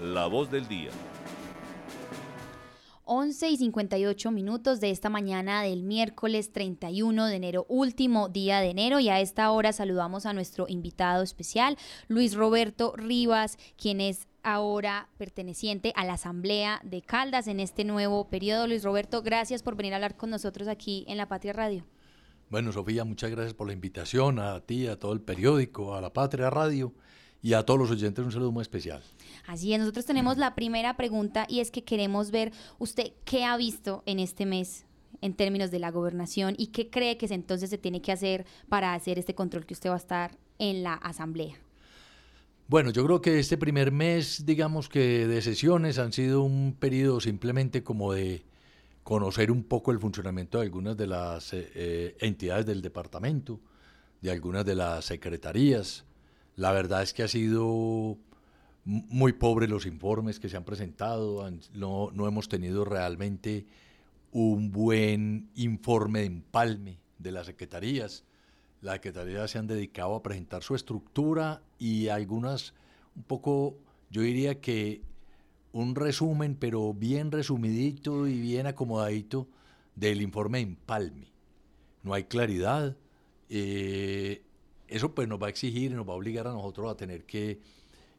La voz del día. 11 y 58 minutos de esta mañana del miércoles 31 de enero, último día de enero, y a esta hora saludamos a nuestro invitado especial, Luis Roberto Rivas, quien es ahora perteneciente a la Asamblea de Caldas en este nuevo periodo. Luis Roberto, gracias por venir a hablar con nosotros aquí en La Patria Radio. Bueno, Sofía, muchas gracias por la invitación, a ti, a todo el periódico, a La Patria Radio y a todos los oyentes un saludo muy especial. Así es, nosotros tenemos la primera pregunta y es que queremos ver usted qué ha visto en este mes en términos de la gobernación y qué cree que entonces se tiene que hacer para hacer este control que usted va a estar en la asamblea. Bueno, yo creo que este primer mes, digamos que de sesiones han sido un periodo simplemente como de conocer un poco el funcionamiento de algunas de las eh, eh, entidades del departamento, de algunas de las secretarías. La verdad es que ha sido muy pobres los informes que se han presentado, no, no hemos tenido realmente un buen informe de empalme de las secretarías. Las secretarías se han dedicado a presentar su estructura y algunas, un poco, yo diría que un resumen, pero bien resumidito y bien acomodadito del informe de empalme. No hay claridad. Eh, eso pues nos va a exigir y nos va a obligar a nosotros a tener que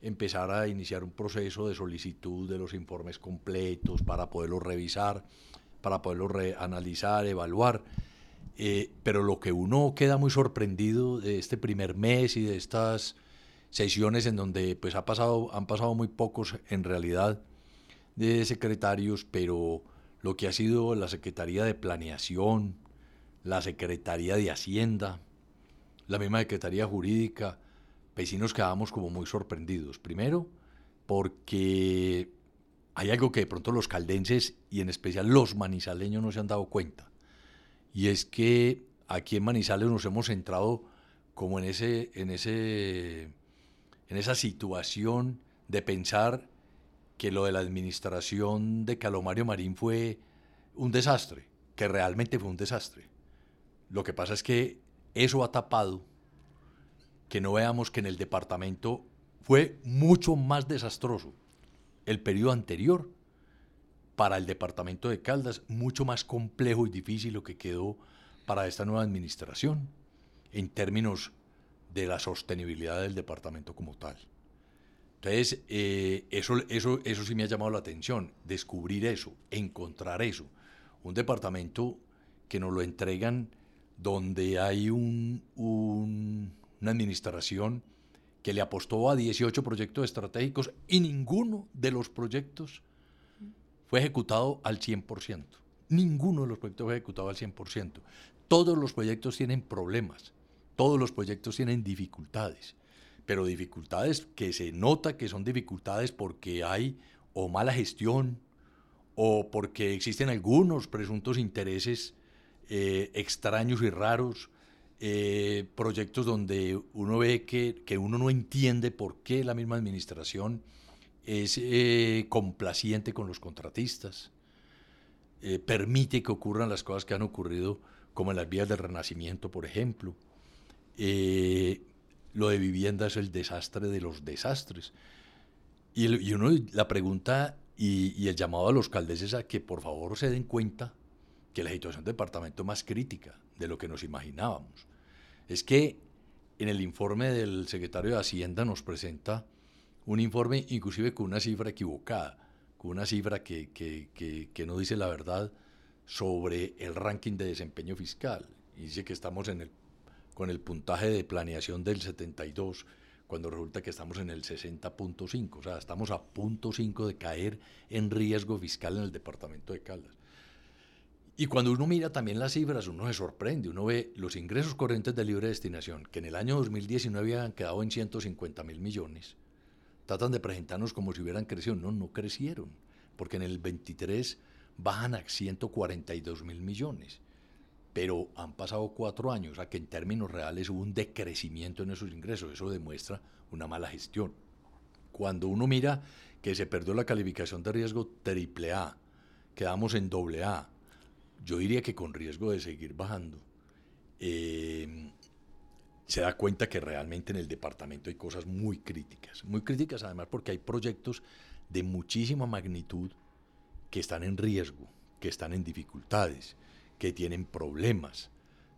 empezar a iniciar un proceso de solicitud de los informes completos para poderlos revisar, para poderlos analizar, evaluar. Eh, pero lo que uno queda muy sorprendido de este primer mes y de estas sesiones en donde pues ha pasado, han pasado muy pocos en realidad de secretarios, pero lo que ha sido la Secretaría de Planeación, la Secretaría de Hacienda, la misma Secretaría Jurídica, vecinos quedamos como muy sorprendidos. Primero, porque hay algo que de pronto los caldenses y en especial los manizaleños no se han dado cuenta. Y es que aquí en Manizales nos hemos centrado como en, ese, en, ese, en esa situación de pensar que lo de la administración de Calomario Marín fue un desastre, que realmente fue un desastre. Lo que pasa es que eso ha tapado que no veamos que en el departamento fue mucho más desastroso el periodo anterior para el departamento de Caldas, mucho más complejo y difícil lo que quedó para esta nueva administración en términos de la sostenibilidad del departamento como tal. Entonces, eh, eso, eso, eso sí me ha llamado la atención, descubrir eso, encontrar eso. Un departamento que nos lo entregan donde hay un, una administración que le apostó a 18 proyectos estratégicos y ninguno de los proyectos fue ejecutado al 100%. Ninguno de los proyectos fue ejecutado al 100%. Todos los proyectos tienen problemas, todos los proyectos tienen dificultades, pero dificultades que se nota que son dificultades porque hay o mala gestión o porque existen algunos presuntos intereses eh, extraños y raros, eh, proyectos donde uno ve que, que, uno no entiende por qué la misma administración es eh, complaciente con los contratistas, permite que ocurran las cosas que han ocurrido, como en las vías del Renacimiento, por ejemplo. lo de vivienda es el desastre de los desastres. Y, y uno, la pregunta y, el llamado a los caldeses a que por favor se den cuenta que la situación del departamento es más crítica de lo que nos imaginábamos. Es que en el informe del secretario de Hacienda nos presenta un informe inclusive con una cifra equivocada, con una cifra que, que, no dice la verdad sobre el ranking de desempeño fiscal. Y dice que estamos en el, con el puntaje de planeación del 72, cuando resulta que estamos en el 60.5, o sea, estamos a punto 5 de caer en riesgo fiscal en el departamento de Caldas. Y cuando uno mira también las cifras, uno se sorprende, uno ve los ingresos corrientes de libre destinación, que en el año 2019 han quedado en 150 mil millones. Tratan de presentarnos como si hubieran crecido. No, no crecieron, porque en el 23 bajan a 142 mil millones. Pero han pasado cuatro años a que en términos reales hubo un decrecimiento en esos ingresos. Eso demuestra una mala gestión. Cuando uno mira que se perdió la calificación de riesgo AAA, quedamos en AA, yo diría que con riesgo de seguir bajando, eh, se da cuenta que realmente en el departamento hay cosas muy críticas, muy críticas además porque hay proyectos de muchísima magnitud que están en riesgo, que están en dificultades, que tienen problemas.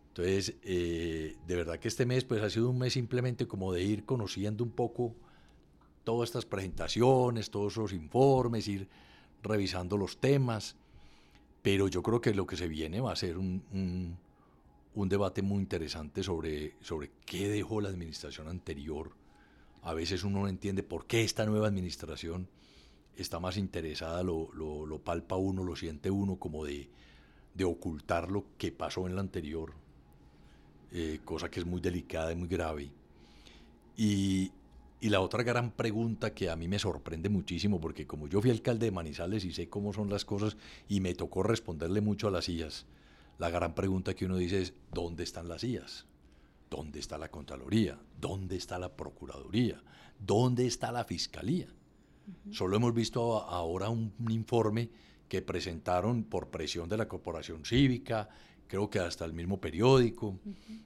Entonces, eh, de verdad que este mes pues, ha sido un mes simplemente como de ir conociendo un poco todas estas presentaciones, todos esos informes, ir revisando los temas, pero yo creo que lo que se viene va a ser un, un, debate muy interesante sobre, sobre qué dejó la administración anterior. A veces uno no entiende por qué esta nueva administración está más interesada, lo, lo, lo palpa uno, lo siente uno como de, de ocultar lo que pasó en la anterior, eh, cosa que es muy delicada y muy grave. Y, y, la otra gran pregunta que a mí me sorprende muchísimo, porque como yo fui alcalde de Manizales y sé cómo son las cosas y me tocó responderle mucho a las IAS, la gran pregunta que uno dice es, ¿dónde están las IAS? ¿Dónde está la Contraloría? ¿Dónde está la Procuraduría? ¿Dónde está la Fiscalía? Solo hemos visto ahora un informe que presentaron por presión de la Corporación Cívica, creo que hasta el mismo periódico,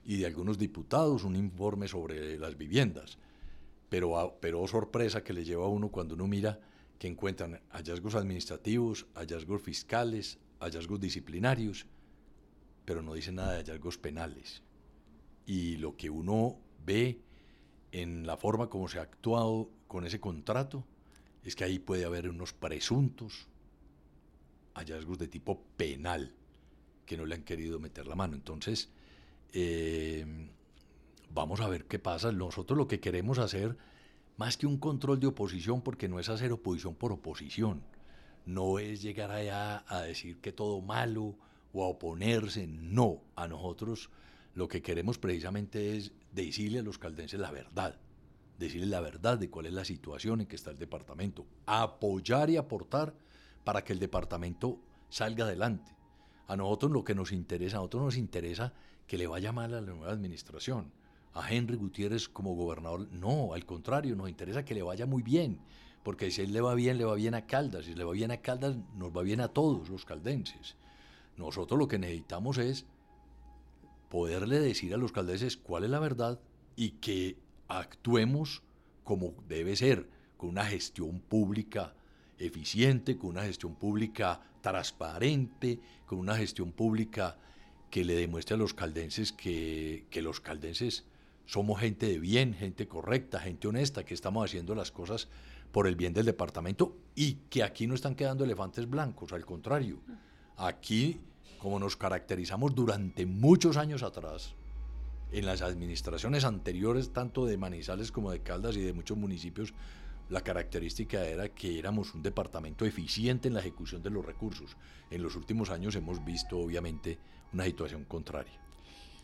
y de algunos diputados, un informe sobre las viviendas. Pero, pero sorpresa que le lleva a uno cuando uno mira que encuentran hallazgos administrativos, hallazgos fiscales, hallazgos disciplinarios, pero no dice nada de hallazgos penales. Y lo que uno ve en la forma como se ha actuado con ese contrato es que ahí puede haber unos presuntos hallazgos de tipo penal que no le han querido meter la mano. Entonces, eh, vamos a ver qué pasa. Nosotros lo que queremos hacer, más que un control de oposición, porque no es hacer oposición por oposición, no es llegar allá a decir que todo malo o a oponerse, no. A nosotros lo que queremos precisamente es decirle a los caldenses la verdad, decirles la verdad de cuál es la situación en que está el departamento, apoyar y aportar para que el departamento salga adelante. A nosotros lo que nos interesa, a nosotros nos interesa que le vaya mal a la nueva administración. A Henry Gutiérrez como gobernador, no, al contrario, nos interesa que le vaya muy bien, porque si él le va bien, le va bien a Caldas, si le va bien a Caldas, nos va bien a todos los caldenses. Nosotros lo que necesitamos es poderle decir a los caldenses cuál es la verdad y que actuemos como debe ser, con una gestión pública eficiente, con una gestión pública transparente, con una gestión pública que le demuestre a los caldenses que, los caldenses somos gente de bien, gente correcta, gente honesta, que estamos haciendo las cosas por el bien del departamento y que aquí no están quedando elefantes blancos, al contrario, aquí, como nos caracterizamos durante muchos años atrás, en las administraciones anteriores, tanto de Manizales como de Caldas y de muchos municipios, la característica era que éramos un departamento eficiente en la ejecución de los recursos. En los últimos años hemos visto, obviamente, una situación contraria.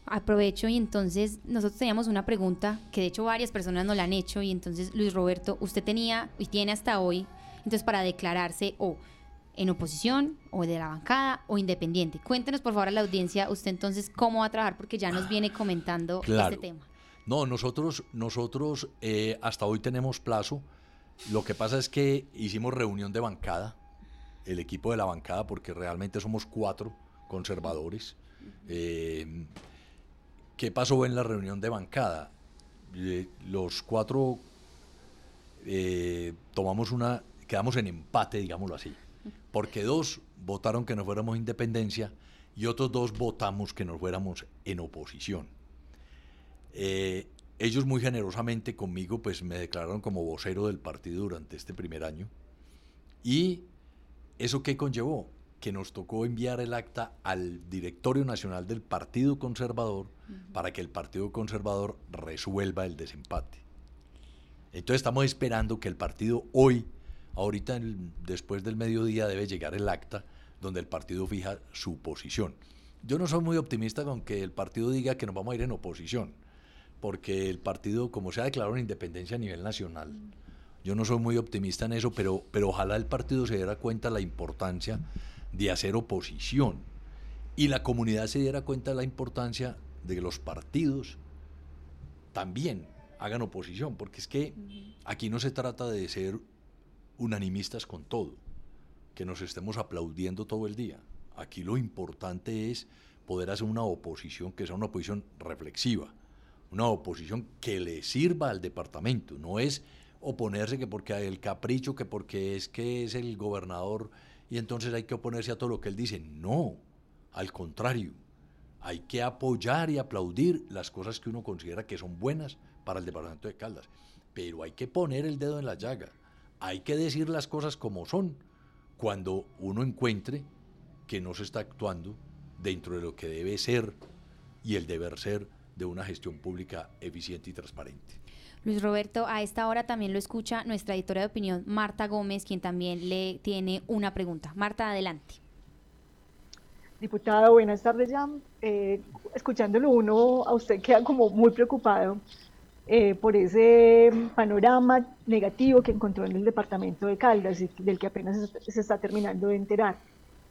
Aprovecho y entonces nosotros teníamos una pregunta que de hecho varias personas nos la han hecho y entonces Luis Roberto, usted tenía y tiene hasta hoy, entonces para declararse o en oposición o de la bancada o independiente. Cuéntenos por favor a la audiencia usted entonces cómo va a trabajar porque ya nos viene comentando este tema. No, nosotros, nosotros eh, hasta hoy tenemos plazo lo que pasa es que hicimos reunión de bancada, el equipo de la bancada, porque realmente somos cuatro conservadores. Eh, ¿Qué pasó en la reunión de bancada? Eh, los cuatro eh, tomamos una, quedamos en empate, digámoslo así, porque dos votaron que nos fuéramos independencia y otros dos votamos que nos fuéramos en oposición ellos muy generosamente conmigo pues me declararon como vocero del partido durante este primer año. ¿Y eso qué conllevó? Que nos tocó enviar el acta al directorio nacional del Partido Conservador para que el Partido Conservador resuelva el desempate. Entonces estamos esperando que el partido hoy, ahorita después del mediodía, debe llegar el acta donde el partido fija su posición. Yo no soy muy optimista con que el partido diga que nos vamos a ir en oposición porque el partido, como se ha declarado en independencia a nivel nacional, yo no soy muy optimista en eso, pero, pero ojalá el partido se diera cuenta de la importancia de hacer oposición y la comunidad se diera cuenta de la importancia de que los partidos también hagan oposición, porque es que aquí no se trata de ser unanimistas con todo, que nos estemos aplaudiendo todo el día. Aquí lo importante es poder hacer una oposición que sea una oposición reflexiva, una oposición que le sirva al departamento, no es oponerse, que porque hay el capricho, que porque es que es el gobernador y entonces hay que oponerse a todo lo que él dice. No, al contrario, hay que apoyar y aplaudir las cosas que uno considera que son buenas para el departamento de Caldas, pero hay que poner el dedo en la llaga, hay que decir las cosas como son cuando uno encuentre que no se está actuando dentro de lo que debe ser y el deber ser de una gestión pública eficiente y transparente. Luis Roberto, a esta hora también lo escucha nuestra editora de opinión, Marta Gómez, quien también le tiene una pregunta. Marta, adelante. Diputada, buenas tardes ya. Eh, escuchándolo uno, a usted queda como muy preocupado eh, por ese panorama negativo que encontró en el departamento de Caldas y del que apenas se está terminando de enterar.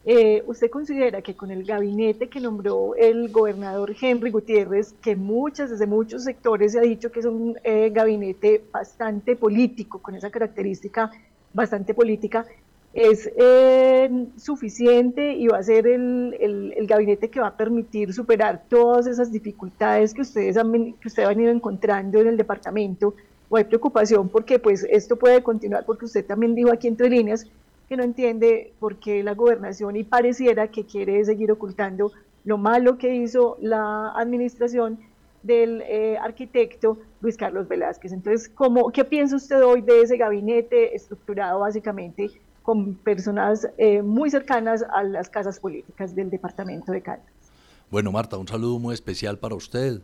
Eh, ¿Usted considera que con el gabinete que nombró el gobernador Henry Gutiérrez, que muchas, desde muchos sectores se ha dicho que es un gabinete bastante político, con esa característica bastante política, es eh, suficiente y va a ser el, el, gabinete que va a permitir superar todas esas dificultades que ustedes han, que ustedes han ido encontrando en el departamento? ¿O hay preocupación porque pues esto puede continuar? Porque usted también dijo aquí entre líneas que no entiende por qué la gobernación y pareciera que quiere seguir ocultando lo malo que hizo la administración del eh, arquitecto Luis Carlos Velázquez. Entonces, ¿cómo, ¿qué piensa usted hoy de ese gabinete estructurado básicamente con personas eh, muy cercanas a las casas políticas del departamento de Caldas? Bueno, Marta, un saludo muy especial para usted.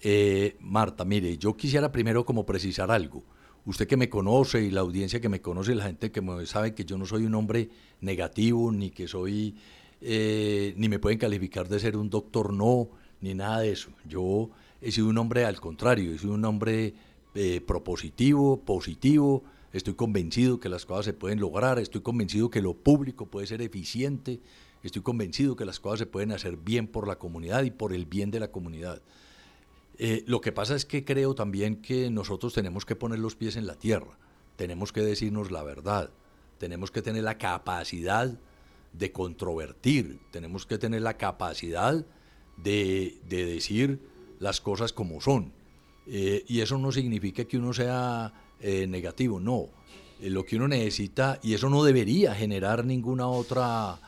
Eh, Marta, mire, yo quisiera primero como precisar algo usted que me conoce y la audiencia que me conoce, la gente que me sabe que yo no soy un hombre negativo, ni que soy, eh, ni me pueden calificar de ser un doctor no, ni nada de eso. Yo he sido un hombre al contrario, he sido un hombre propositivo, positivo, estoy convencido que las cosas se pueden lograr, estoy convencido que lo público puede ser eficiente, estoy convencido que las cosas se pueden hacer bien por la comunidad y por el bien de la comunidad. Eh, lo que pasa es que creo también que nosotros tenemos que poner los pies en la tierra, tenemos que decirnos la verdad, tenemos que tener la capacidad de controvertir, tenemos que tener la capacidad de, decir las cosas como son. Eh, y eso no significa que uno sea eh, negativo, no. lo que uno necesita, y eso no debería generar ninguna otra,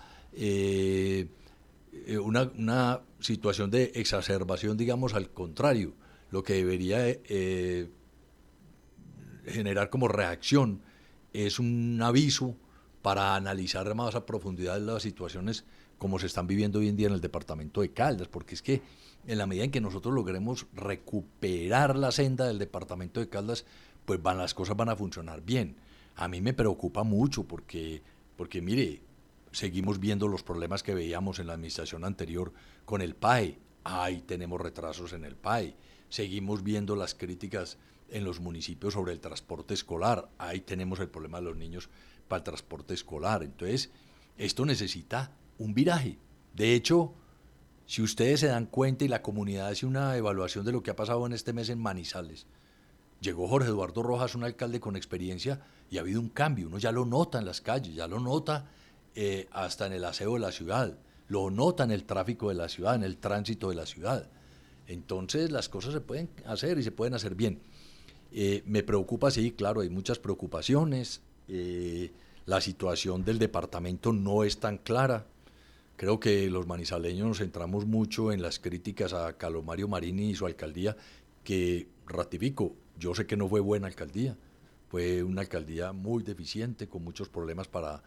una, una situación de exacerbación, digamos, al contrario, lo que debería eh, generar como reacción es un aviso para analizar más a profundidad las situaciones como se están viviendo hoy en día en el departamento de Caldas, porque es que en la medida en que nosotros logremos recuperar la senda del departamento de Caldas, pues van, las cosas van a funcionar bien. A mí me preocupa mucho porque, porque mire, seguimos viendo los problemas que veíamos en la administración anterior con el PAE. Ahí tenemos retrasos en el PAE. Seguimos viendo las críticas en los municipios sobre el transporte escolar. Ahí tenemos el problema de los niños para el transporte escolar. Entonces, esto necesita un viraje. De hecho, si ustedes se dan cuenta y la comunidad hace una evaluación de lo que ha pasado en este mes en Manizales, llegó Jorge Eduardo Rojas, un alcalde con experiencia, y ha habido un cambio. Uno ya lo nota en las calles, ya lo nota eh, hasta en el aseo de la ciudad, lo nota en el tráfico de la ciudad, en el tránsito de la ciudad. Entonces las cosas se pueden hacer y se pueden hacer bien. Eh, me preocupa, sí, claro, hay muchas preocupaciones. Eh, la situación del departamento no es tan clara. Creo que los manizaleños nos centramos mucho en las críticas a Calomario Marini y su alcaldía, que ratifico, yo sé que no fue buena alcaldía, fue una alcaldía muy deficiente, con muchos problemas para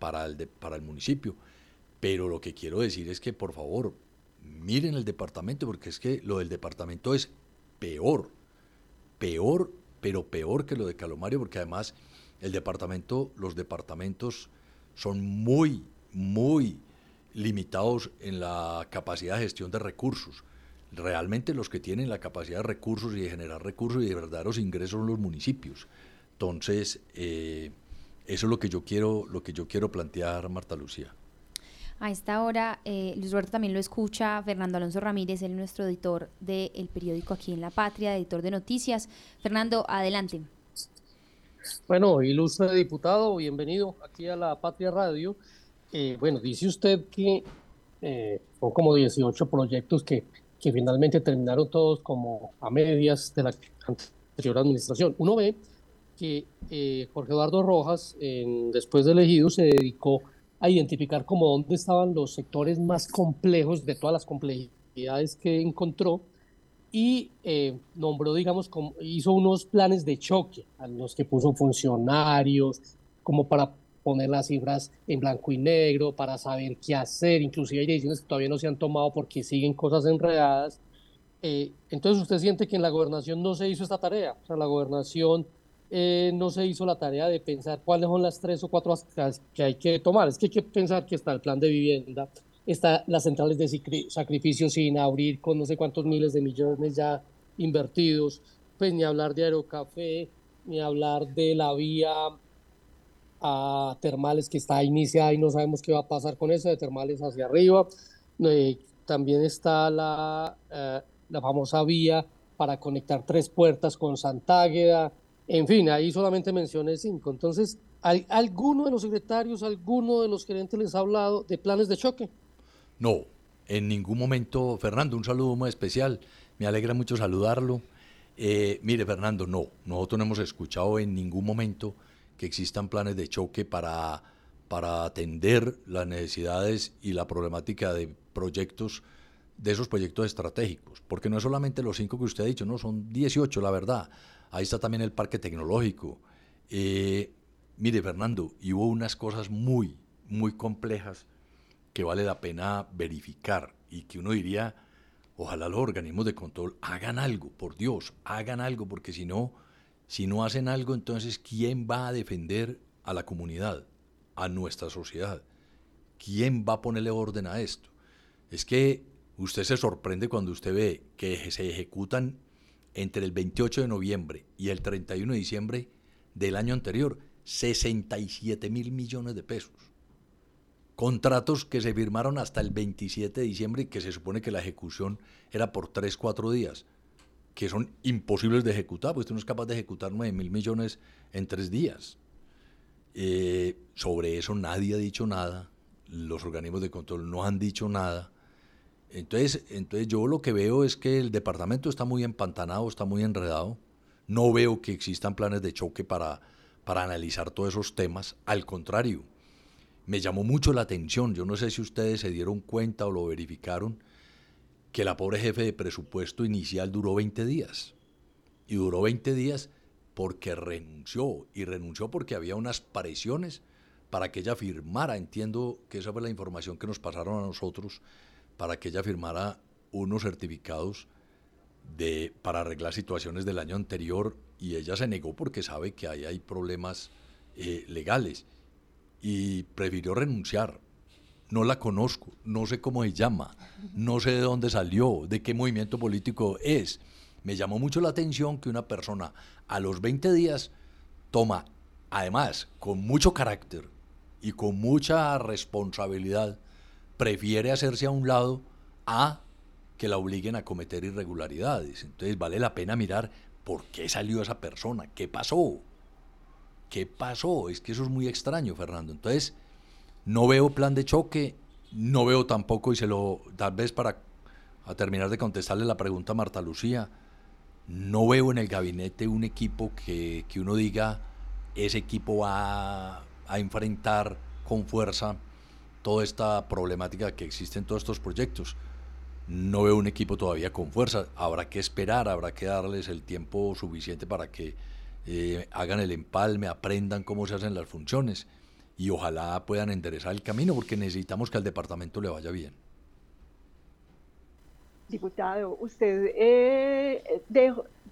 para el, para el municipio. Pero lo que quiero decir es que, por favor, miren el departamento, porque es que lo del departamento es peor, peor, pero peor que lo de Calomario, porque además el departamento, los departamentos son muy, muy limitados en la capacidad de gestión de recursos. Realmente los que tienen la capacidad de recursos y de generar recursos y de verdaderos ingresos son los municipios. Entonces, eh, eso es lo que yo quiero, lo que yo quiero plantear, Marta Lucía. A esta hora, eh, Luis Roberto también lo escucha, Fernando Alonso Ramírez, él es nuestro editor del periódico aquí en La Patria, editor de noticias. Fernando, adelante. Bueno, ilustre diputado, bienvenido aquí a La Patria Radio. Eh, bueno, dice usted que eh, son como 18 proyectos que, que finalmente terminaron todos como a medias de la anterior administración. Uno ve que eh, Jorge Eduardo Rojas, después de elegido, se dedicó a identificar como dónde estaban los sectores más complejos de todas las complejidades que encontró y eh, nombró, digamos, como, hizo unos planes de choque a los que puso funcionarios, como para poner las cifras en blanco y negro, para saber qué hacer, inclusive hay decisiones que todavía no se han tomado porque siguen cosas enredadas. Eh, entonces usted siente que en la gobernación no se hizo esta tarea, o sea, la gobernación eh, no se hizo la tarea de pensar cuáles son las tres o cuatro que hay que tomar. Es que hay que pensar que está el plan de vivienda, está las centrales de sacrificio sin abrir con no sé cuántos miles de millones ya invertidos, pues ni hablar de Aerocafé, ni hablar de la vía a termales que está iniciada y no sabemos qué va a pasar con eso, de termales hacia arriba. Eh, también está la, eh, la famosa vía para conectar tres puertas con Santágueda, en fin, ahí solamente mencioné cinco. Entonces, ¿alguno de los secretarios, alguno de los gerentes les ha hablado de planes de choque? No, en ningún momento, Fernando, un saludo muy especial. Me alegra mucho saludarlo. Eh, mire, Fernando, no, nosotros no hemos escuchado en ningún momento que existan planes de choque para, para atender las necesidades y la problemática de proyectos, de esos proyectos estratégicos, porque no es solamente los cinco que usted ha dicho, no, son 18, la verdad. Ahí está también el parque tecnológico. Eh, mire, Fernando, y hubo unas cosas muy, muy complejas que vale la pena verificar y que uno diría, ojalá los organismos de control hagan algo, por Dios, hagan algo, porque si no, si no hacen algo, entonces, ¿quién va a defender a la comunidad, a nuestra sociedad? ¿Quién va a ponerle orden a esto? Es que usted se sorprende cuando usted ve que se ejecutan entre el 28 de noviembre y el 31 de diciembre del año anterior 67 mil millones de pesos. Contratos que se firmaron hasta el 27 de diciembre y que se supone que la ejecución era por 3, 4 días, que son imposibles de ejecutar, porque usted no es capaz de ejecutar 9 mil millones en 3 días. Eh, sobre eso nadie ha dicho nada, los organismos de control no han dicho nada. Entonces, entonces yo lo que veo es que el departamento está muy empantanado, está muy enredado. No veo que existan planes de choque para, para analizar todos esos temas. Al contrario, me llamó mucho la atención, yo no sé si ustedes se dieron cuenta o lo verificaron, que la pobre jefe de presupuesto inicial duró 20 días. Y duró 20 días porque renunció. Y renunció porque había unas presiones para que ella firmara. Entiendo que esa fue la información que nos pasaron a nosotros para que ella firmara unos certificados de, para arreglar situaciones del año anterior y ella se negó porque sabe que ahí hay problemas eh, legales y prefirió renunciar. No la conozco, no sé cómo se llama, no sé de dónde salió, de qué movimiento político es. Me llamó mucho la atención que una persona a los 20 días toma, además, con mucho carácter y con mucha responsabilidad, prefiere hacerse a un lado a que la obliguen a cometer irregularidades. Entonces vale la pena mirar por qué salió esa persona, qué pasó, qué pasó. Es que eso es muy extraño, Fernando. Entonces, no veo plan de choque, no veo tampoco, y se lo, tal vez para a terminar de contestarle la pregunta a Marta Lucía, no veo en el gabinete un equipo que, que uno diga, ese equipo va a enfrentar con fuerza toda esta problemática que existe en todos estos proyectos. No veo un equipo todavía con fuerza. Habrá que esperar, habrá que darles el tiempo suficiente para que eh, hagan el empalme, aprendan cómo se hacen las funciones y ojalá puedan enderezar el camino porque necesitamos que al departamento le vaya bien. Diputado, usted eh,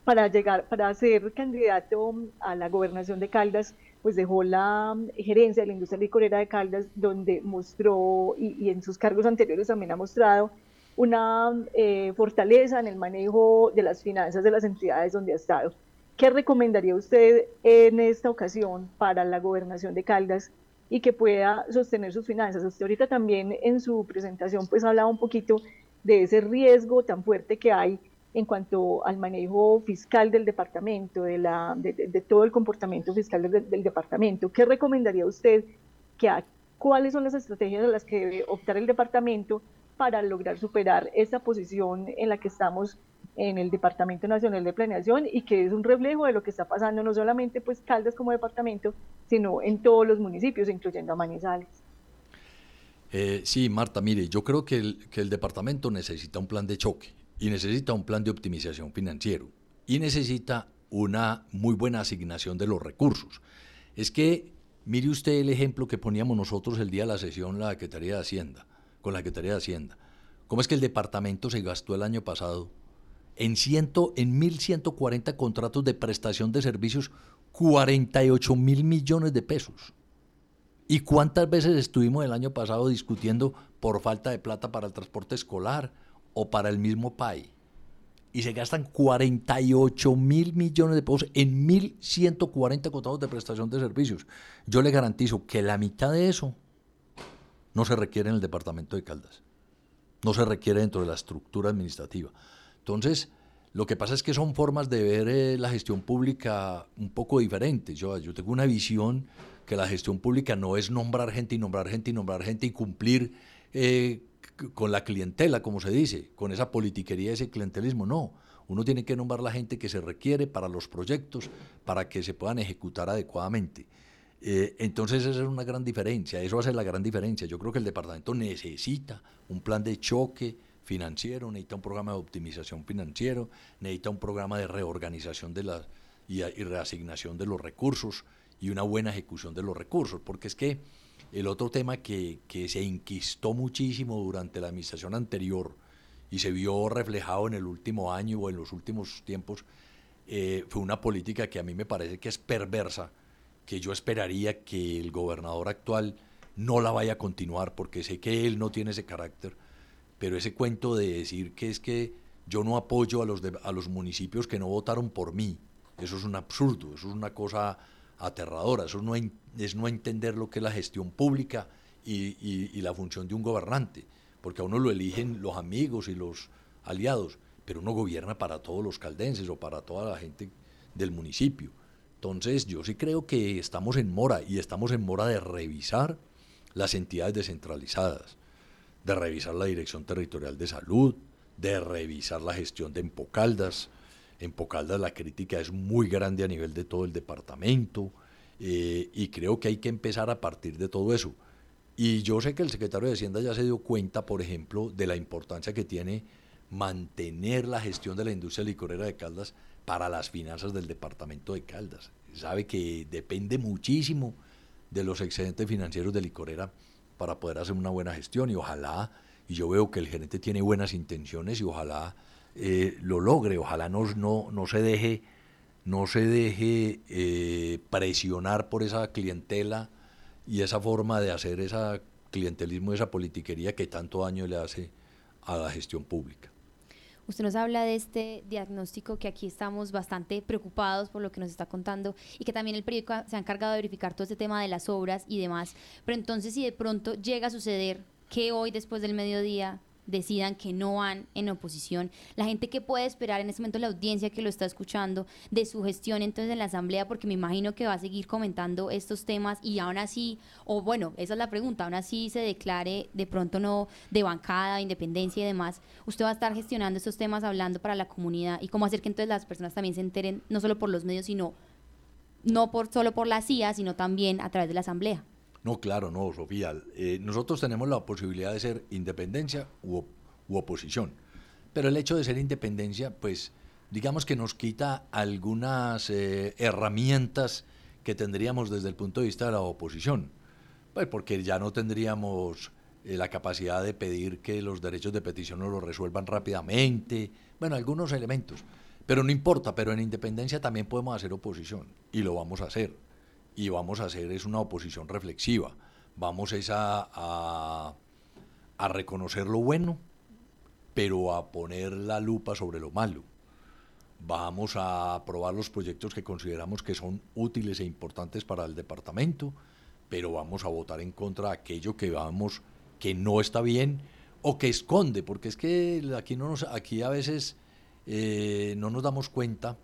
para llegar, para ser candidato a la gobernación de Caldas, pues dejó la gerencia de la industria licorera de Caldas, donde mostró, y, en sus cargos anteriores también ha mostrado, una eh, fortaleza en el manejo de las finanzas de las entidades donde ha estado. ¿Qué recomendaría usted en esta ocasión para la gobernación de Caldas y que pueda sostener sus finanzas? Usted ahorita también en su presentación pues hablaba un poquito de ese riesgo tan fuerte que hay en cuanto al manejo fiscal del departamento, de, la, de, todo el comportamiento fiscal del, departamento. ¿Qué recomendaría usted? Que ¿Cuáles son las estrategias a las que debe optar el departamento para lograr superar esa posición en la que estamos en el Departamento Nacional de Planeación y que es un reflejo de lo que está pasando no solamente pues Caldas como departamento, sino en todos los municipios, incluyendo a Manizales. Eh, sí, Marta, mire, yo creo que el, que el departamento necesita un plan de choque y necesita un plan de optimización financiero y necesita una muy buena asignación de los recursos. Es que mire usted el ejemplo que poníamos nosotros el día de la sesión la Secretaría de Hacienda, con la Secretaría de Hacienda. ¿Cómo es que el departamento se gastó el año pasado en, ciento, en 1.140 contratos de prestación de servicios 48 mil millones de pesos? ¿Y cuántas veces estuvimos el año pasado discutiendo por falta de plata para el transporte escolar o para el mismo PAI? Y se gastan 48 mil millones de pesos en 1.140 contratos de prestación de servicios. Yo le garantizo que la mitad de eso no se requiere en el departamento de Caldas. No se requiere dentro de la estructura administrativa. Entonces, lo que pasa es que son formas de ver eh, la gestión pública un poco diferentes. Yo, tengo una visión que la gestión pública no es nombrar gente y nombrar gente y nombrar gente y cumplir eh, con la clientela, como se dice, con esa politiquería, ese clientelismo. No, uno tiene que nombrar la gente que se requiere para los proyectos, para que se puedan ejecutar adecuadamente. Eh, entonces esa es una gran diferencia, eso hace la gran diferencia. Yo creo que el departamento necesita un plan de choque, financiero, necesita un programa de optimización financiero, necesita un programa de reorganización de la, y, reasignación de los recursos y una buena ejecución de los recursos, porque es que el otro tema que, se inquistó muchísimo durante la administración anterior y se vio reflejado en el último año o en los últimos tiempos, eh, fue una política que a mí me parece que es perversa, que yo esperaría que el gobernador actual no la vaya a continuar, porque sé que él no tiene ese carácter, pero ese cuento de decir que es que yo no apoyo a los, a los municipios que no votaron por mí, eso es un absurdo, eso es una cosa aterradora, eso no es no entender lo que es la gestión pública y, la función de un gobernante, porque a uno lo eligen los amigos y los aliados, pero uno gobierna para todos los caldenses o para toda la gente del municipio. Entonces yo sí creo que estamos en mora y estamos en mora de revisar las entidades descentralizadas de revisar la Dirección Territorial de Salud, de revisar la gestión de Empocaldas. En Empocaldas la crítica es muy grande a nivel de todo el departamento eh, y creo que hay que empezar a partir de todo eso. Y yo sé que el secretario de Hacienda ya se dio cuenta, por ejemplo, de la importancia que tiene mantener la gestión de la industria licorera de Caldas para las finanzas del departamento de Caldas. Sabe que depende muchísimo de los excedentes financieros de licorera para poder hacer una buena gestión y ojalá, y yo veo que el gerente tiene buenas intenciones y ojalá eh, lo logre, ojalá no, no, no se deje, no se deje eh, presionar por esa clientela y esa forma de hacer ese clientelismo, esa politiquería que tanto daño le hace a la gestión pública. Usted nos habla de este diagnóstico que aquí estamos bastante preocupados por lo que nos está contando y que también el periódico se ha encargado de verificar todo este tema de las obras y demás. Pero entonces si de pronto llega a suceder que hoy después del mediodía decidan que no van en oposición, la gente que puede esperar en este momento la audiencia que lo está escuchando de su gestión entonces en la asamblea, porque me imagino que va a seguir comentando estos temas y aún así, o bueno, esa es la pregunta, aún así se declare de pronto no de bancada, independencia y demás, usted va a estar gestionando estos temas, hablando para la comunidad y cómo hacer que entonces las personas también se enteren, no solo por los medios, sino no por solo por la CIA, sino también a través de la asamblea. No, claro, no, Sofía. Eh, nosotros tenemos la posibilidad de ser independencia u, oposición. Pero el hecho de ser independencia, pues, digamos que nos quita algunas eh, herramientas que tendríamos desde el punto de vista de la oposición. Pues porque ya no tendríamos eh, la capacidad de pedir que los derechos de petición nos los resuelvan rápidamente. Bueno, algunos elementos. Pero no importa, pero en independencia también podemos hacer oposición y lo vamos a hacer y vamos a hacer es una oposición reflexiva. Vamos a, a, reconocer lo bueno, pero a poner la lupa sobre lo malo. Vamos a aprobar los proyectos que consideramos que son útiles e importantes para el departamento, pero vamos a votar en contra de aquello que vamos que no está bien o que esconde, porque es que aquí, no nos, aquí a veces eh, no nos damos cuenta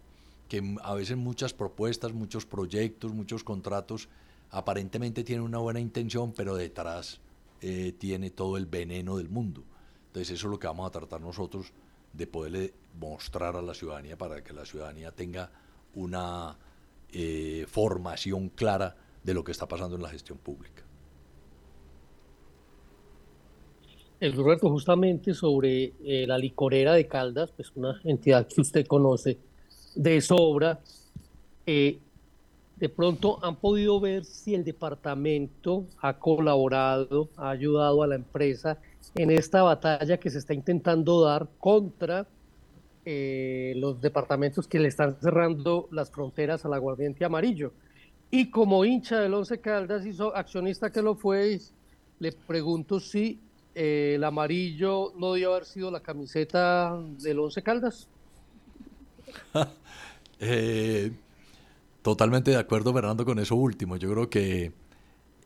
que a veces muchas propuestas, muchos proyectos, muchos contratos aparentemente tienen una buena intención, pero detrás eh, tiene todo el veneno del mundo. Entonces eso es lo que vamos a tratar nosotros de poderle mostrar a la ciudadanía para que la ciudadanía tenga una eh, formación clara de lo que está pasando en la gestión pública. El Roberto, justamente sobre eh, la licorera de Caldas, pues una entidad que usted conoce de sobra, de pronto han podido ver si el departamento ha colaborado, ha ayudado a la empresa en esta batalla que se está intentando dar contra eh, los departamentos que le están cerrando las fronteras al aguardiente amarillo. Y como hincha del Once Caldas y accionista que lo fue, le pregunto si eh, el amarillo no debió haber sido la camiseta del Once Caldas. Eh, totalmente de acuerdo, Fernando, con eso último. Yo creo que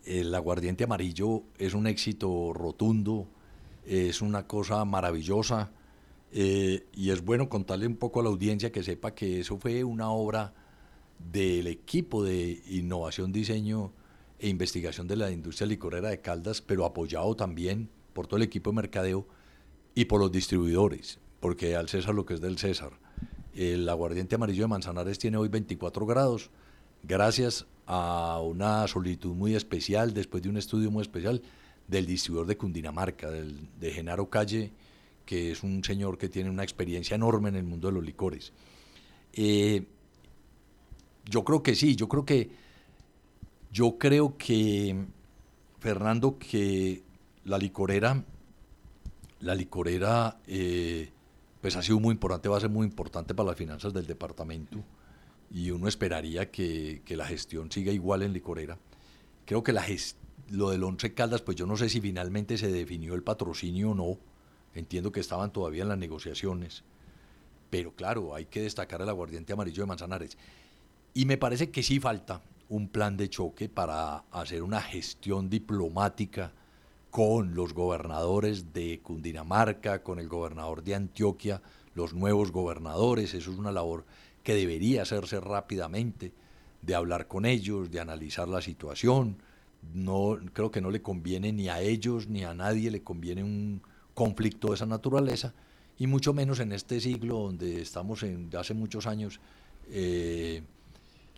el aguardiente amarillo es un éxito rotundo es una cosa maravillosa eh, y es bueno contarle un poco a la audiencia que sepa que eso fue una obra del equipo de innovación, diseño e investigación de la industria licorera de Caldas, pero apoyado también por todo el equipo de mercadeo y por los distribuidores, porque al César lo que es del César. El aguardiente amarillo de Manzanares tiene hoy 24 grados, gracias a una solitud muy especial, después de un estudio muy especial, del distribuidor de Cundinamarca, del, de Genaro Calle, que es un señor que tiene una experiencia enorme en el mundo de los licores. Eh, yo creo que sí, yo creo que, yo creo que, Fernando, que la licorera, la licorera, eh, pues ha sido muy importante, va a ser muy importante para las finanzas del departamento y uno esperaría que, que la gestión siga igual en licorera. Creo que la lo del Once Caldas, pues yo no sé si finalmente se definió el patrocinio o no. Entiendo que estaban todavía en las negociaciones. Pero claro, hay que destacar el aguardiente amarillo de Manzanares. Y me parece que sí falta un plan de choque para hacer una gestión diplomática con los gobernadores de Cundinamarca, con el gobernador de Antioquia, los nuevos gobernadores. Eso es una labor que debería hacerse rápidamente, de hablar con ellos, de analizar la situación, no creo que no le conviene ni a ellos ni a nadie le conviene un conflicto de esa naturaleza y mucho menos en este siglo donde estamos en hace muchos años eh,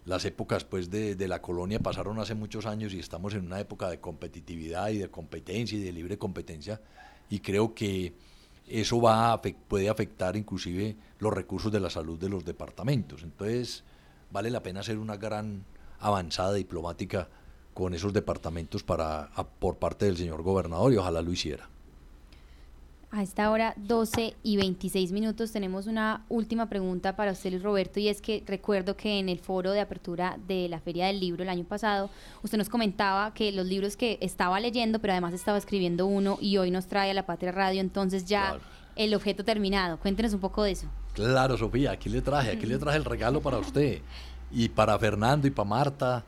las épocas pues de, la colonia pasaron hace muchos años y estamos en una época de competitividad y de competencia y de libre competencia y creo que eso va puede afectar inclusive los recursos de la salud de los departamentos entonces vale la pena hacer una gran avanzada diplomática con esos departamentos para, por parte del señor gobernador y ojalá lo hiciera. A esta hora, 12 y 26 minutos, tenemos una última pregunta para usted, Luis Roberto, y es que recuerdo que en el foro de apertura de la Feria del Libro el año pasado, usted nos comentaba que los libros que estaba leyendo, pero además estaba escribiendo uno y hoy nos trae a la Patria Radio, entonces ya el objeto terminado. Cuéntenos un poco de eso. Claro, Sofía, aquí le traje, aquí le traje el regalo para usted y para Fernando y para Marta,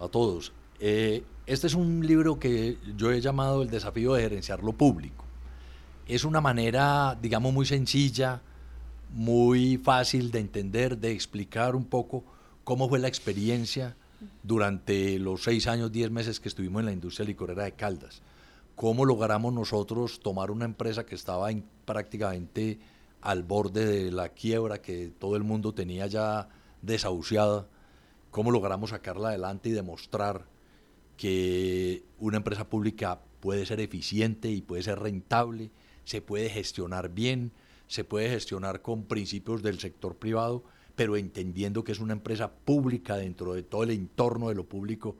a todos. Eh, este es un libro que yo he llamado El desafío de gerenciar lo público. Es una manera, digamos, muy sencilla, muy fácil de entender, de explicar un poco cómo fue la experiencia durante los seis años, diez meses que estuvimos en la industria licorera de Caldas. Cómo logramos nosotros tomar una empresa que estaba prácticamente al borde de la quiebra, que todo el mundo tenía ya desahuciada, cómo logramos sacarla adelante y demostrar que una empresa pública puede ser eficiente y puede ser rentable, se puede gestionar bien, se puede gestionar con principios del sector privado, pero entendiendo que es una empresa pública dentro de todo el entorno de lo público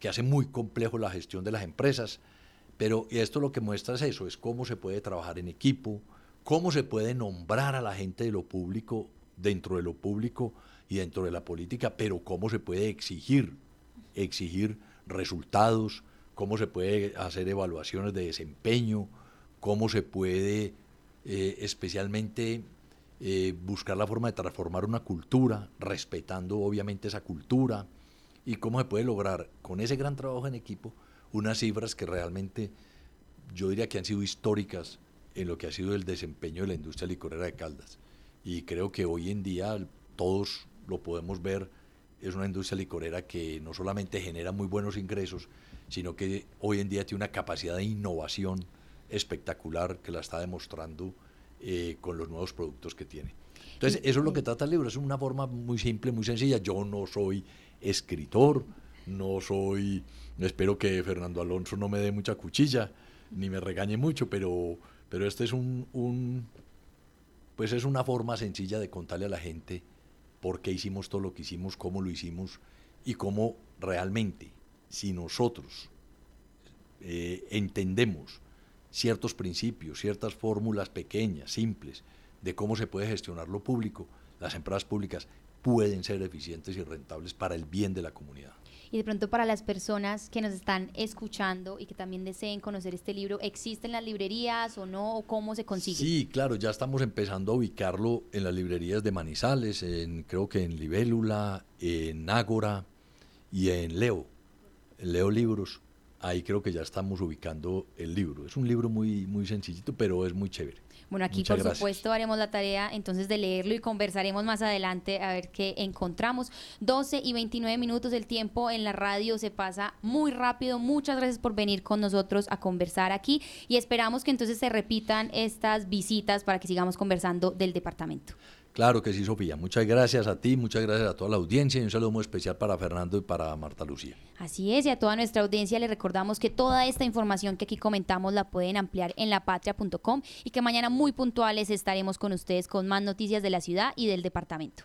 que hace muy complejo la gestión de las empresas. Pero esto lo que muestra es eso, es cómo se puede trabajar en equipo, cómo se puede nombrar a la gente de lo público dentro de lo público y dentro de la política, pero cómo se puede exigir, exigir resultados, cómo se puede hacer evaluaciones de desempeño, cómo se puede eh, especialmente eh, buscar la forma de transformar una cultura, respetando obviamente esa cultura, y cómo se puede lograr con ese gran trabajo en equipo unas cifras que realmente yo diría que han sido históricas en lo que ha sido el desempeño de la industria licorera de Caldas. Y creo que hoy en día todos lo podemos ver es una industria licorera que no solamente genera muy buenos ingresos, sino que hoy en día tiene una capacidad de innovación espectacular que la está demostrando eh, con los nuevos productos que tiene. Entonces, eso es lo que trata el libro, es una forma muy simple, muy sencilla. Yo no soy escritor, no soy, espero que Fernando Alonso no me dé mucha cuchilla, ni me regañe mucho, pero, pero este es un, un, pues es una forma sencilla de contarle a la gente por qué hicimos todo lo que hicimos, cómo lo hicimos y cómo realmente, si nosotros eh, entendemos ciertos principios, ciertas fórmulas pequeñas, simples, de cómo se puede gestionar lo público, las empresas públicas pueden ser eficientes y rentables para el bien de la comunidad. Y de pronto para las personas que nos están escuchando y que también deseen conocer este libro, ¿existen las librerías o no? ¿O cómo se consigue? Sí, claro, ya estamos empezando a ubicarlo en las librerías de Manizales, en, creo que en Libélula, en Ágora y en Leo, en Leo Libros. Ahí creo que ya estamos ubicando el libro. Es un libro muy, muy sencillito, pero es muy chévere. Bueno, aquí por supuesto haremos la tarea entonces de leerlo y conversaremos más adelante a ver qué encontramos. 12 y 29 minutos del tiempo en la radio se pasa muy rápido. Muchas gracias por venir con nosotros a conversar aquí y esperamos que entonces se repitan estas visitas para que sigamos conversando del departamento. Claro que sí, Sofía. Muchas gracias a ti, muchas gracias a toda la audiencia y un saludo muy especial para Fernando y para Marta Lucía. Así es, y a toda nuestra audiencia le recordamos que toda esta información que aquí comentamos la pueden ampliar en lapatria.com y que mañana muy puntuales estaremos con ustedes con más noticias de la ciudad y del departamento.